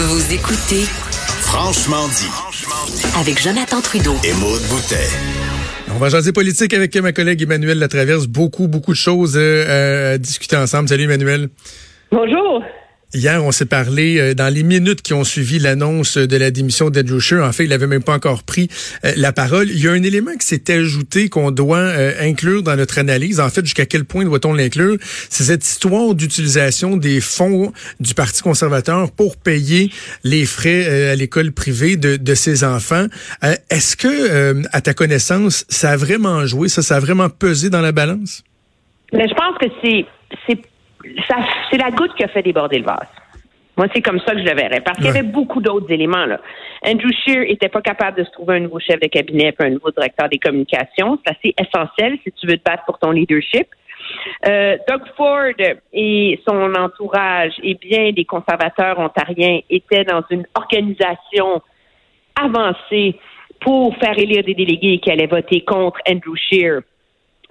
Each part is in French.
Vous écoutez Franchement dit. avec Jonathan Trudeau. Et Maude Boutet. On va jaser politique avec ma collègue Emmanuel Latraverse. Beaucoup, beaucoup de choses euh, à discuter ensemble. Salut Emmanuel. Bonjour. Hier, on s'est parlé euh, dans les minutes qui ont suivi l'annonce de la démission d'Andrew Scheer. En fait, il n'avait même pas encore pris euh, la parole. Il y a un élément qui s'est ajouté qu'on doit euh, inclure dans notre analyse. En fait, jusqu'à quel point doit-on l'inclure? C'est cette histoire d'utilisation des fonds du Parti conservateur pour payer les frais à l'école privée de, de ses enfants. Est-ce que, à ta connaissance, ça a vraiment joué, ça, ça a vraiment pesé dans la balance? Mais je pense que c'est c'est la goutte qui a fait déborder le vase. Moi, c'est comme ça que je le verrais. Parce qu'il y avait beaucoup d'autres éléments. Là. Andrew Scheer était pas capable de se trouver un nouveau chef de cabinet et un nouveau directeur des communications. C'est assez essentiel si tu veux te battre pour ton leadership. Euh, Doug Ford et son entourage et bien des conservateurs ontariens étaient dans une organisation avancée pour faire élire des délégués qui allaient voter contre Andrew Scheer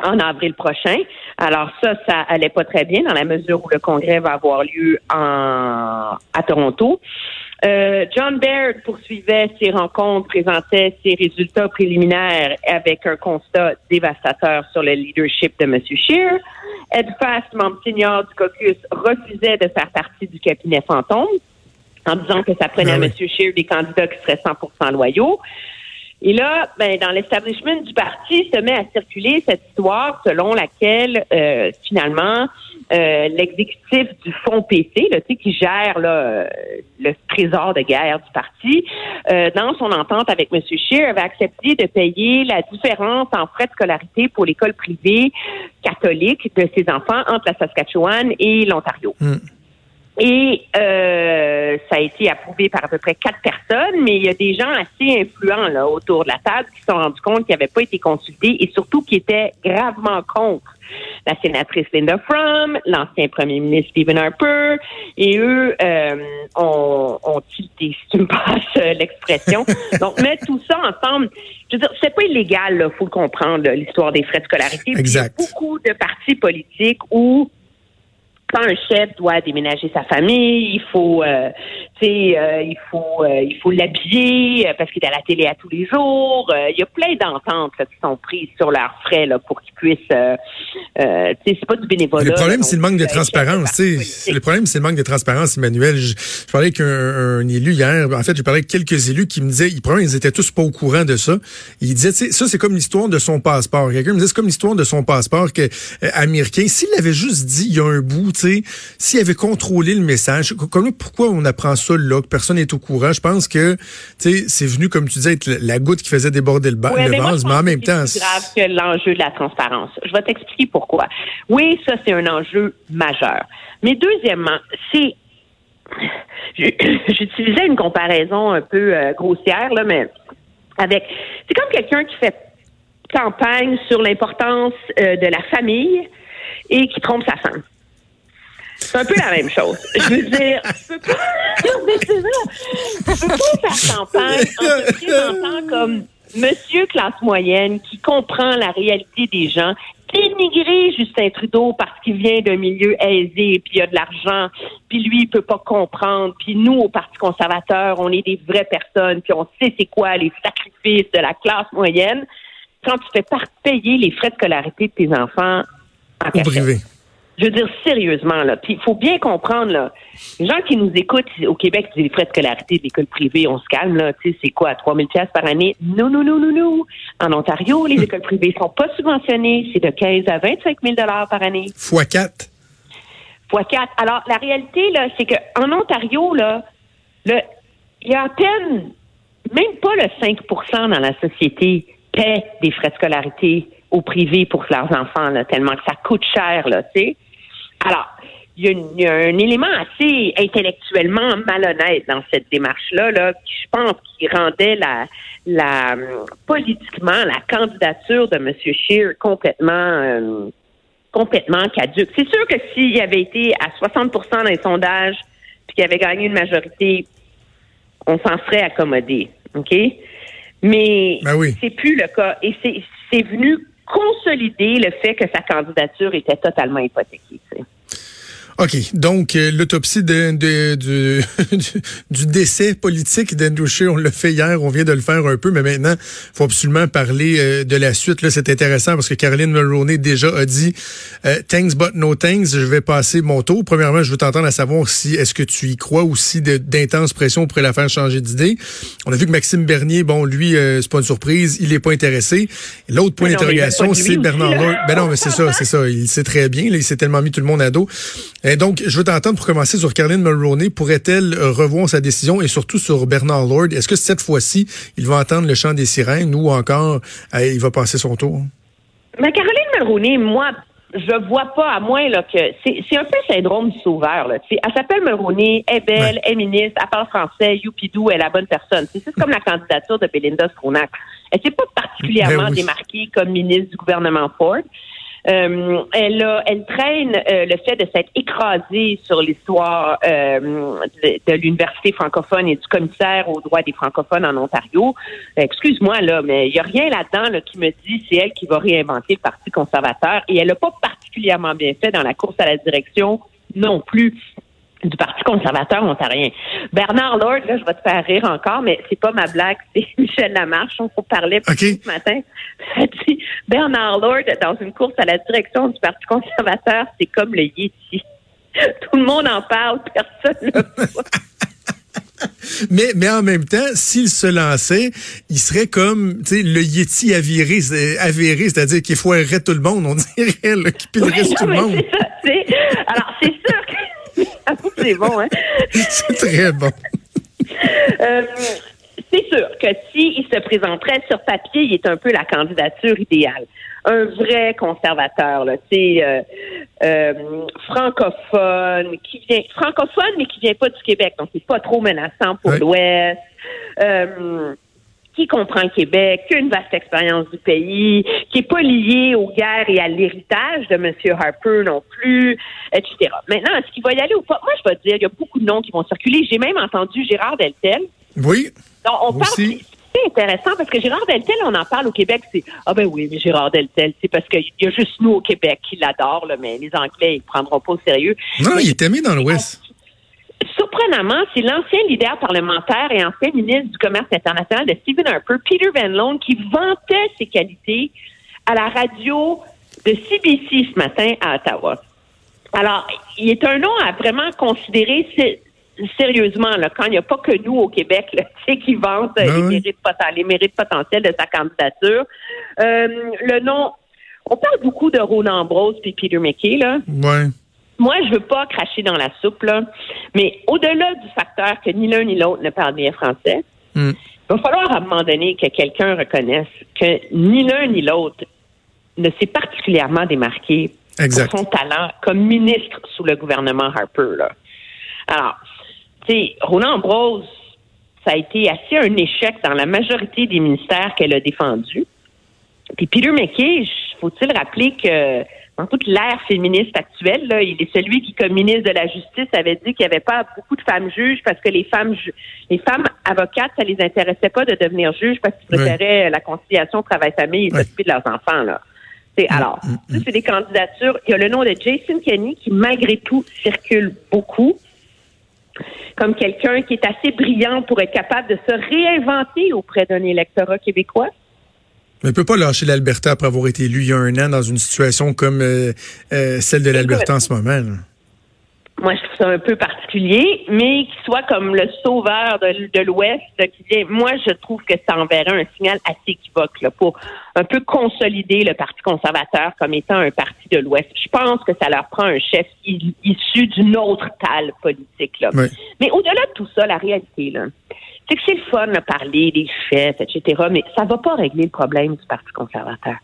en avril prochain. Alors ça, ça allait pas très bien dans la mesure où le congrès va avoir lieu en, à Toronto. Euh, John Baird poursuivait ses rencontres, présentait ses résultats préliminaires avec un constat dévastateur sur le leadership de M. Scheer. Ed Fast, membre senior du caucus, refusait de faire partie du cabinet fantôme en disant que ça prenait à M. Scheer des candidats qui seraient 100% loyaux. Et là, ben, dans l'establishment du parti, se met à circuler cette histoire selon laquelle, euh, finalement, euh, l'exécutif du fonds PC, là, qui gère là, le trésor de guerre du parti, euh, dans son entente avec M. Scheer, avait accepté de payer la différence en frais de scolarité pour l'école privée catholique de ses enfants entre la Saskatchewan et l'Ontario. Hmm. Et euh, ça a été approuvé par à peu près quatre personnes, mais il y a des gens assez influents là autour de la table qui se sont rendus compte qu'ils n'avaient pas été consultés et surtout qui étaient gravement contre la sénatrice Linda Fromm, l'ancien premier ministre Stephen Harper, et eux euh, ont, ont tilté, si tu me passes l'expression. Donc, mettre tout ça ensemble, je veux dire, c'est pas illégal, il faut le comprendre, l'histoire des frais de scolarité. Exact. Il y a beaucoup de partis politiques où quand un chef doit déménager sa famille, il faut, euh, euh, il faut, euh, il faut l'habiller parce qu'il est à la télé à tous les jours. il y a plein d'ententes qui sont prises sur leurs frais là, pour qu'ils puissent, tu sais, c'est pas du bénévolat. Le problème, c'est le manque de transparence. Le problème, c'est le manque de transparence, Emmanuel. Je, parlais avec un, élu hier. En fait, j'ai parlé avec quelques élus qui me disaient, ils, ils étaient tous pas au courant de ça. Ils disaient, ça c'est comme l'histoire de son passeport. Quelqu'un me disait, c'est comme l'histoire de son passeport que, américain. S'il avait juste dit, il y a un bout s'il avait contrôlé le message, pourquoi on apprend ça là, que personne n'est au courant? Je pense que c'est venu, comme tu disais, être la goutte qui faisait déborder le, vase, mais en même temps. C'est grave que l'enjeu de la transparence. Je vais t'expliquer pourquoi. Oui, ça, c'est un enjeu majeur. Mais deuxièmement, c'est j'utilisais une comparaison un peu euh, grossière, là, mais avec. C'est comme quelqu'un qui fait campagne sur l'importance euh, de la famille et qui trompe sa femme. C'est un peu la même chose. Je veux dire, tu peux pas, peux pas faire campagne en te présentant comme monsieur classe moyenne qui comprend la réalité des gens, dénigrer Justin Trudeau parce qu'il vient d'un milieu aisé, puis il a de l'argent, puis lui, il peut pas comprendre, puis nous, au Parti conservateur, on est des vraies personnes, puis on sait c'est quoi les sacrifices de la classe moyenne. Quand tu fais payer les frais de scolarité de tes enfants en privé. Je veux dire sérieusement là. Puis il faut bien comprendre là. Les gens qui nous écoutent au Québec, les frais de scolarité de l'école privée, on se calme là. Tu sais, c'est quoi, 3000 pièces par année? Non, non, non, non, non. En Ontario, les écoles privées sont pas subventionnées. C'est de 15 à 25 000 dollars par année. Fois 4. Fois 4. Alors la réalité là, c'est que en Ontario là, le, il y a à peine, même pas le 5% dans la société paie des frais de scolarité au privé pour leurs enfants, là, tellement que ça coûte cher, là, tu sais. Alors, il y, a un élément assez intellectuellement malhonnête dans cette démarche-là, là, qui je pense qui rendait la, la politiquement la candidature de M. Scheer complètement euh, complètement caduque. C'est sûr que s'il avait été à 60% dans les sondages puis qu'il avait gagné une majorité, on s'en serait accommodé, OK? Mais ben oui. c'est plus le cas. Et c'est venu consolider le fait que sa candidature était totalement hypothéquée. OK. Donc, euh, l'autopsie de, de, du, du décès politique d'Andrew Scheer, on l'a fait hier, on vient de le faire un peu, mais maintenant, faut absolument parler euh, de la suite. Là, c'est intéressant parce que Caroline Mulroney déjà a dit euh, Thanks but no thanks, je vais passer mon tour. Premièrement, je veux t'entendre à savoir si est-ce que tu y crois aussi d'intenses pressions pour la faire changer d'idée. On a vu que Maxime Bernier, bon, lui, c'est pas une surprise, il est pas intéressé. L'autre point d'interrogation, c'est Bernard Lord. Ben non, mais c'est ça, c'est ça. Il sait très bien, là, il s'est tellement mis tout le monde à dos. Et donc, je veux t'entendre pour commencer sur Caroline Mulroney. Pourrait-elle revoir sa décision et surtout sur Bernard Lord? Est-ce que cette fois-ci, il va entendre le chant des sirènes ou encore euh, il va passer son tour? Mais Caroline Mulroney, moi, je vois pas, à moins là, que c'est un peu le syndrome du sauveur. Là. Elle s'appelle Mulroney, elle est belle, elle est ministre, elle parle français, Youpidou, elle est la bonne personne. C'est comme la candidature de Belinda Stronach. Elle s'est pas particulièrement ben démarquée comme ministre du gouvernement Ford. Euh, elle, a, elle traîne euh, le fait de s'être écrasée sur l'histoire euh, de, l'université francophone et du commissaire aux droits des francophones en Ontario. Excuse-moi là, mais il y a rien là-dedans qui me dit c'est elle qui va réinventer le Parti conservateur et elle n'a pas particulièrement bien fait dans la course à la direction non plus du Parti conservateur ontarien. Bernard Lord, là, je vais te faire rire encore, mais c'est pas ma blague, c'est Michel Lamarche, on parlait plus ce matin. Bernard Lord, dans une course à la direction du Parti conservateur, c'est comme le Yeti. Tout le monde en parle, personne ne le voit. mais, mais en même temps, s'il se lançait, il serait comme le Yeti avéré, avéré c'est-à-dire qu'il foirerait tout le monde, on dirait, qu'il pillerait tout le monde. alors, c'est sûr c'est bon, hein? c'est très bon. Euh, c'est sûr que s'il se présenterait sur papier, il est un peu la candidature idéale. Un vrai conservateur, là, tu euh, euh, francophone, qui vient francophone mais qui vient pas du Québec, donc c'est pas trop menaçant pour l'Ouest. Euh, qui comprend Québec, qui a une vaste expérience du pays, qui est pas lié aux guerres et à l'héritage de M. Harper non plus, etc. Maintenant, est-ce qu'il va y aller ou pas? Moi, je vais te dire, il y a beaucoup de noms qui vont circuler. J'ai même entendu Gérard Deltel. Oui. Donc, on parle, c'est intéressant parce que Gérard Deltel, on en parle au Québec, c'est ah ben oui, mais Gérard Deltel, c'est parce qu'il y a juste nous au Québec qui l'adorent, mais les Anglais, ils prendront pas au sérieux. Non, il est aimé dans l'Ouest surprenamment, c'est l'ancien leader parlementaire et ancien ministre du Commerce international de Stephen Harper, Peter Van Loan, qui vantait ses qualités à la radio de CBC ce matin à Ottawa. Alors, il est un nom à vraiment considérer sérieusement, là, quand il n'y a pas que nous au Québec là, qui vante ben les, mérites, les, mérites, potentiels de sa candidature. Euh, le nom, on parle beaucoup de Roland Ambrose et Peter McKay, là. Ouais moi, je veux pas cracher dans la soupe, là, mais au-delà du facteur que ni l'un ni l'autre ne parle bien français, hmm. il va falloir à un moment donné que quelqu'un reconnaisse que ni l'un ni l'autre ne s'est particulièrement démarqué pour son talent comme ministre sous le gouvernement Harper. Là. Alors, tu sais, Roland Ambrose, ça a été assez un échec dans la majorité des ministères qu'elle a défendus. Puis Peter McKay, faut-il rappeler que dans toute l'ère féministe actuelle, là, il est celui qui, comme ministre de la Justice, avait dit qu'il n'y avait pas beaucoup de femmes juges parce que les femmes les femmes avocates, ça les intéressait pas de devenir juges parce qu'ils préféraient la conciliation travail-famille et s'occuper de leurs enfants. Là. C'est, mm, alors, mm, mm. c'est des candidatures. Il y a le nom de Jason Kenney qui, malgré tout, circule beaucoup comme quelqu'un qui est assez brillant pour être capable de se réinventer auprès d'un électorat québécois. Mais ne peut pas lâcher l'Alberta après avoir été élu il y a un an dans une situation comme euh, euh, celle de l'Alberta en ce moment. Moi, je trouve ça un peu particulier, mais qu'il soit comme le sauveur de, l'Ouest, qui moi, je trouve que ça enverrait un signal assez équivoque là, pour un peu consolider le Parti conservateur comme étant un parti de l'Ouest. Je pense que ça leur prend un chef issu d'une autre talle politique. Là. Mais au-delà de tout ça, la réalité, là, c'est que c'est le fun de parler des faits, etc., mais ça ne va pas régler le problème du Parti conservateur.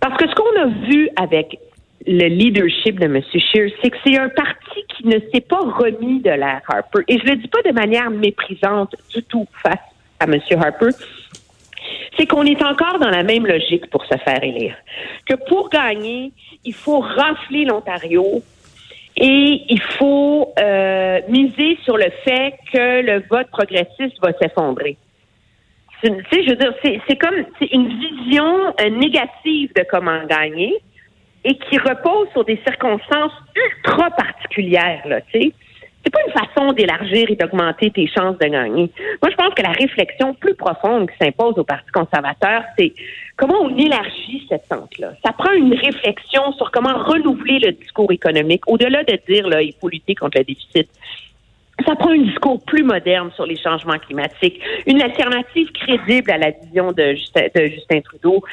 Parce que ce qu'on a vu avec le leadership de M. Scheer, c'est que c'est un parti qui ne s'est pas remis de l'ère Harper. Et je ne le dis pas de manière méprisante du tout face à M. Harper. C'est qu'on est encore dans la même logique pour se faire élire. Que pour gagner, il faut rafler l'Ontario, et il faut euh, miser sur le fait que le vote progressiste va s'effondrer. Tu sais, je veux dire, c'est comme une vision euh, négative de comment gagner. et qui repose sur des circonstances ultra particulières, là, tu sais. C'est pas une façon d'élargir et d'augmenter tes chances de gagner. Moi, je pense que la réflexion plus profonde qui s'impose au Parti conservateur, c'est comment on élargit cette tente-là. Ça prend une réflexion sur comment renouveler le discours économique, au-delà de dire, là, il faut lutter contre le déficit ça prend un discours plus moderne sur les changements climatiques, une alternative crédible à la vision de Justin, de Justin Trudeau.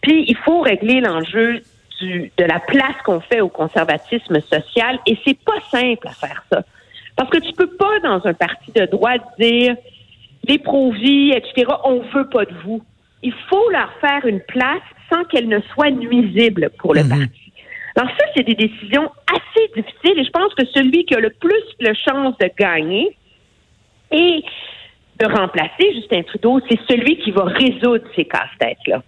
Puis, il faut régler l'enjeu de la place qu'on fait au conservatisme social et c'est pas simple à faire ça. Parce que tu peux pas, dans un parti de droite, dire les pro-vie, etc., on veut pas de vous. Il faut leur faire une place sans qu'elle ne soit nuisible pour le mhm. parti. Alors ça, c'est des décisions assez difficiles et je pense que celui qui a le plus de chance de gagner et de remplacer Justin Trudeau, c'est celui qui va résoudre ces casse-têtes-là.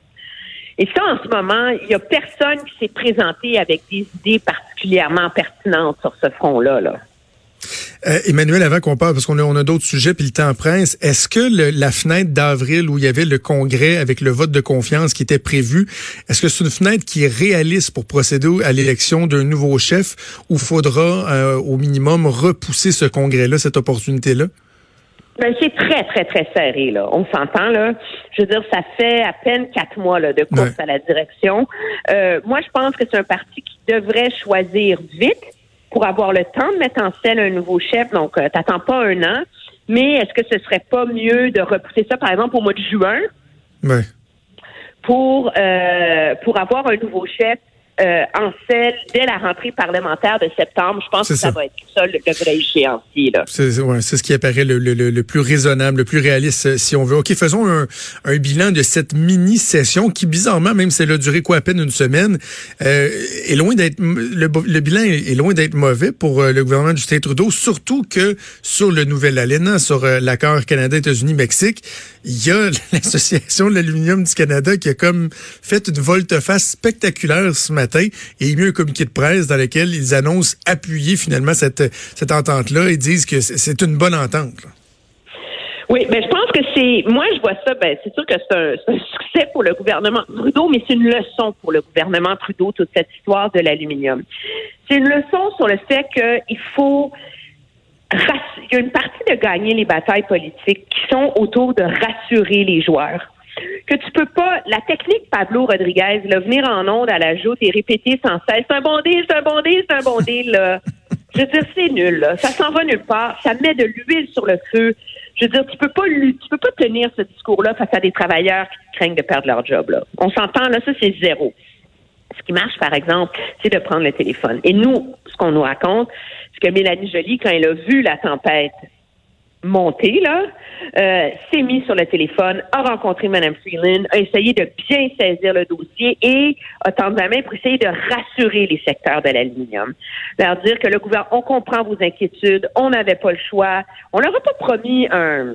Et ça, en ce moment, il n'y a personne qui s'est présenté avec des idées particulièrement pertinentes sur ce front-là. Là. Euh, Emmanuel, avant qu'on parle, parce qu'on a, on a d'autres sujets, puis le temps presse, est-ce que la fenêtre d'avril où il y avait le congrès avec le vote de confiance qui était prévu, est-ce que c'est une fenêtre qui est réaliste pour procéder à l'élection d'un nouveau chef ou faudra euh, au minimum repousser ce congrès-là, cette opportunité-là? Ben, c'est très, très, très serré, là. On s'entend, là. Je veux dire, ça fait à peine quatre mois là, de course à la direction. Euh, moi, je pense que c'est un parti qui devrait choisir vite pour avoir le temps de mettre en scène un nouveau chef. Donc, euh, t'attends pas un an. Mais est-ce que ce serait pas mieux de repousser ça, par exemple, au mois de juin? Oui. Pour, euh, pour avoir un nouveau chef euh, en celle dès la rentrée parlementaire de septembre. Je pense que ça. va être ça le, vrai échéancier. C'est ouais, ce qui apparaît le, le, le, plus raisonnable, le plus réaliste, euh, si on veut. OK, faisons un, un bilan de cette mini-session qui, bizarrement, même si elle a duré quoi à peine une semaine, euh, est loin d'être le, bilan est, loin d'être mauvais pour euh, le gouvernement du Justin Trudeau, surtout que sur le nouvel ALENA, sur l'accord Canada-États-Unis-Mexique, il y a l'Association de l'aluminium du Canada qui a comme fait une volte-face spectaculaire ce matin et il y a un communiqué de presse dans lequel ils annoncent appuyer finalement cette, cette entente-là et disent que c'est une bonne entente. Oui, ben, je pense que c'est. Moi, je vois ça. Ben, c'est sûr que c'est un, succès pour le gouvernement Trudeau, mais c'est une leçon pour le gouvernement Trudeau toute cette histoire de l'aluminium. C'est une leçon sur le fait qu'il faut. Il y a une partie de gagner les batailles politiques qui sont autour de rassurer les joueurs que tu peux pas. La technique Pablo Rodriguez, là, venir en onde à la joute et répéter sans cesse c'est un bon deal, c'est un bon deal, c'est un bon deal, là. Je veux dire, c'est nul, là. Ça s'en va nulle part. Ça met de l'huile sur le feu. Je veux dire, tu peux pas tu peux pas tenir ce discours-là face à des travailleurs qui craignent de perdre leur job, là. On s'entend, là, ça, c'est zéro. Ce qui marche, par exemple, c'est de prendre le téléphone. Et nous, ce qu'on nous raconte, c'est que Mélanie Joly, quand elle a vu la tempête monté, là, euh, s'est mis sur le téléphone, a rencontré Mme Freeland, a essayé de bien saisir le dossier et a tendu la main pour essayer de rassurer les secteurs de l'aluminium. Leur dire que le gouvernement, on comprend vos inquiétudes, on n'avait pas le choix, on leur pas promis un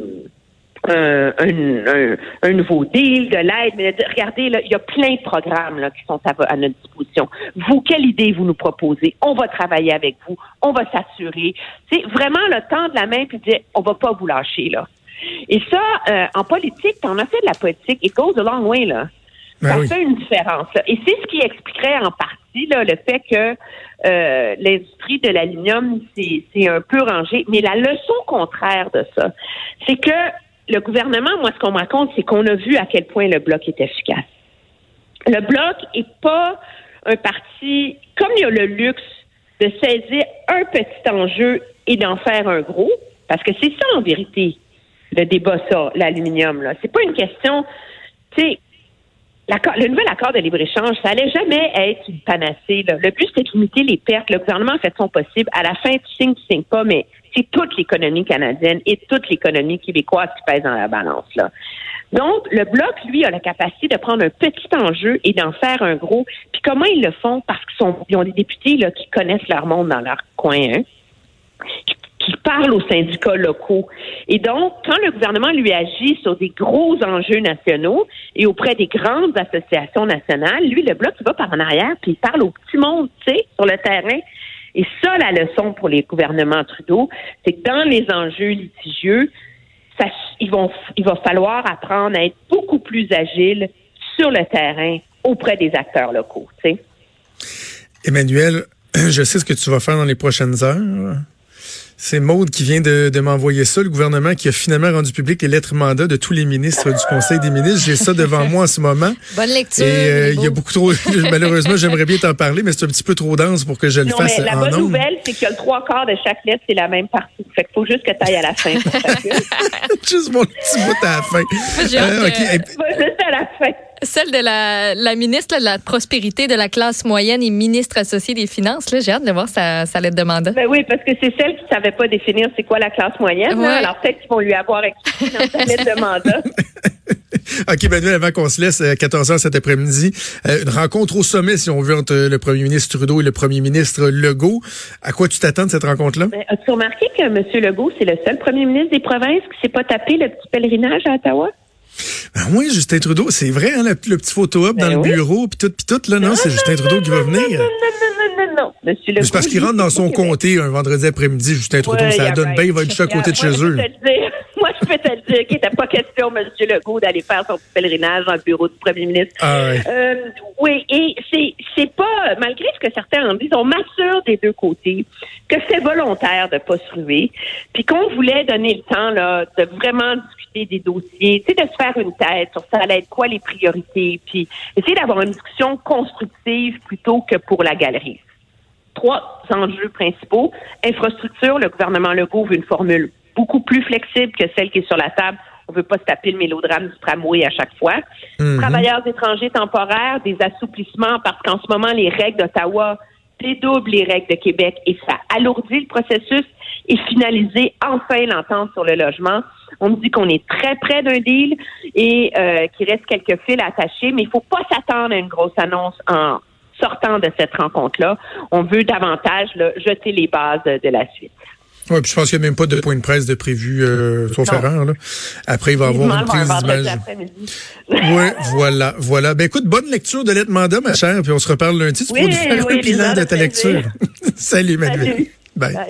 un, un, un, nouveau deal, de l'aide, mais regardez, là, il y a plein de programmes là, qui sont à, notre disposition. Vous, quelle idée vous nous proposez? On va travailler avec vous, on va s'assurer. C'est vraiment le temps de la main puis dire on va pas vous lâcher là. Et ça, euh, en politique, on a fait de la politique, it goes a long way là. Ben ça fait une différence. Et c'est ce qui expliquerait en partie là, le fait que euh, l'industrie de l'aluminium c'est un peu rangé. Mais la leçon contraire de ça, c'est que le gouvernement, moi, ce qu'on me raconte, c'est qu'on a vu à quel point le bloc est efficace. Le bloc est pas un parti, comme il a le luxe de saisir un petit enjeu et d'en faire un gros, parce que c'est ça en vérité le débat ça, l'aluminium là. C'est pas une question, tu sais, le nouvel accord de libre-échange, ça allait jamais être une panacée. Le but, c'est de limiter les pertes. Le gouvernement a fait son possible. À la fin, tu signes, tu signes pas, mais c'est toute l'économie canadienne et toute l'économie québécoise qui pèse dans la balance. Donc, le Bloc, lui, a la capacité de prendre un petit enjeu et d'en faire un gros. Puis comment ils le font? Parce qu'ils ont des députés là, qui connaissent leur monde dans leur coin, hein, parlent aux syndicats locaux. Et donc, quand le gouvernement lui agit sur des gros enjeux nationaux et auprès des grandes associations nationales, lui, le Bloc, il va par en arrière, puis il parle au petit monde, tu sais, sur le terrain. Et ça, la leçon pour les gouvernements Trudeau, c'est que dans les enjeux litigieux, il va falloir apprendre à être beaucoup plus agile sur le terrain auprès des acteurs locaux. Tu sais. Emmanuel, je sais ce que tu vas faire dans les prochaines heures. C'est Maude qui vient de, de m'envoyer ça, le gouvernement qui a finalement rendu public les lettres mandat de tous les ministres du Conseil des ministres. J'ai ça devant moi en ce moment. Bonne lecture. Et euh, il y a beaucoup trop. malheureusement, j'aimerais bien t'en parler, mais c'est un petit peu trop dense pour que je le non, fasse mais la en bonne nombre. nouvelle, c'est que le trois quarts de chaque lettre, c'est la même partie. Fait qu'il faut juste que tu ailles à la fin. pour. Juste mon petit bout à la fin. J'ai Euh, de- ok. Et- Va juste à la fin. Celle de la, la ministre là, de la prospérité de la classe moyenne et ministre associée des finances. là, J'ai hâte de voir sa, sa lettre de mandat. Ben oui, parce que c'est celle qui savait pas définir c'est quoi la classe moyenne. là. Ouais. Alors peut-être qu'ils vont lui avoir expliqué dans sa lettre de mandat. OK, Manuel, avant qu'on se laisse à 14h cet après-midi, euh, une rencontre au sommet, si on veut, entre le premier ministre Trudeau et le premier ministre Legault. À quoi tu t'attends de cette rencontre-là? Ben, As-tu remarqué que M. Legault, c'est le seul premier ministre des provinces qui s'est pas tapé le petit pèlerinage à Ottawa? Ben oui, Justin Trudeau, c'est vrai, hein, le, le petit photo-op Ben dans le bureau, puis tout, puis tout, là, non, c'est Justin Trudeau qui va venir. Non, non, non, non, non. Legault. C'est parce qu'il rentre dans son comté un vendredi après-midi, Justin Trudeau, Ouais, ça donne bien, il va être juste à côté de chez eux. Moi, peux te le dire qu'il n'était pas question, M. Legault, d'aller faire son petit pèlerinage dans le bureau du premier ministre. Ah. Euh, oui, et c'est c'est pas, malgré ce que certains en disent, on m'assure des deux côtés que c'est volontaire de pas se ruer, puis qu'on voulait donner le temps là de vraiment discuter des dossiers, de se faire une tête sur ça allait être quoi les priorités, puis essayer d'avoir une discussion constructive plutôt que pour la galerie. Trois enjeux principaux. Infrastructure, le gouvernement Legault veut une formule beaucoup plus flexible que celle qui est sur la table. On veut pas se taper le mélodrame du tramway à chaque fois. Mhm. Travailleurs étrangers temporaires, des assouplissements parce qu'en ce moment, les règles d'Ottawa dédoublent les règles de Québec et ça alourdit le processus et finaliser enfin l'entente sur le logement. On me dit qu'on est très près d'un deal et euh, qu'il reste quelques fils attachés, mais il faut pas s'attendre à une grosse annonce en sortant de cette rencontre-là. On veut davantage là, jeter les bases de la suite. Ouais, puis je pense qu'il n'y a même pas de point de presse de prévu, euh, sauf Non. erreur, là. Après, il va y avoir une prise d'image. Oui, voilà, voilà. Ben écoute, bonne lecture de lettre mandat, ma chère, puis on se reparle lundi. Tu Oui, pourras nous faire oui, un bilan de ta plaisir. lecture. Salut, Manuel. Salut. Bye. Bye.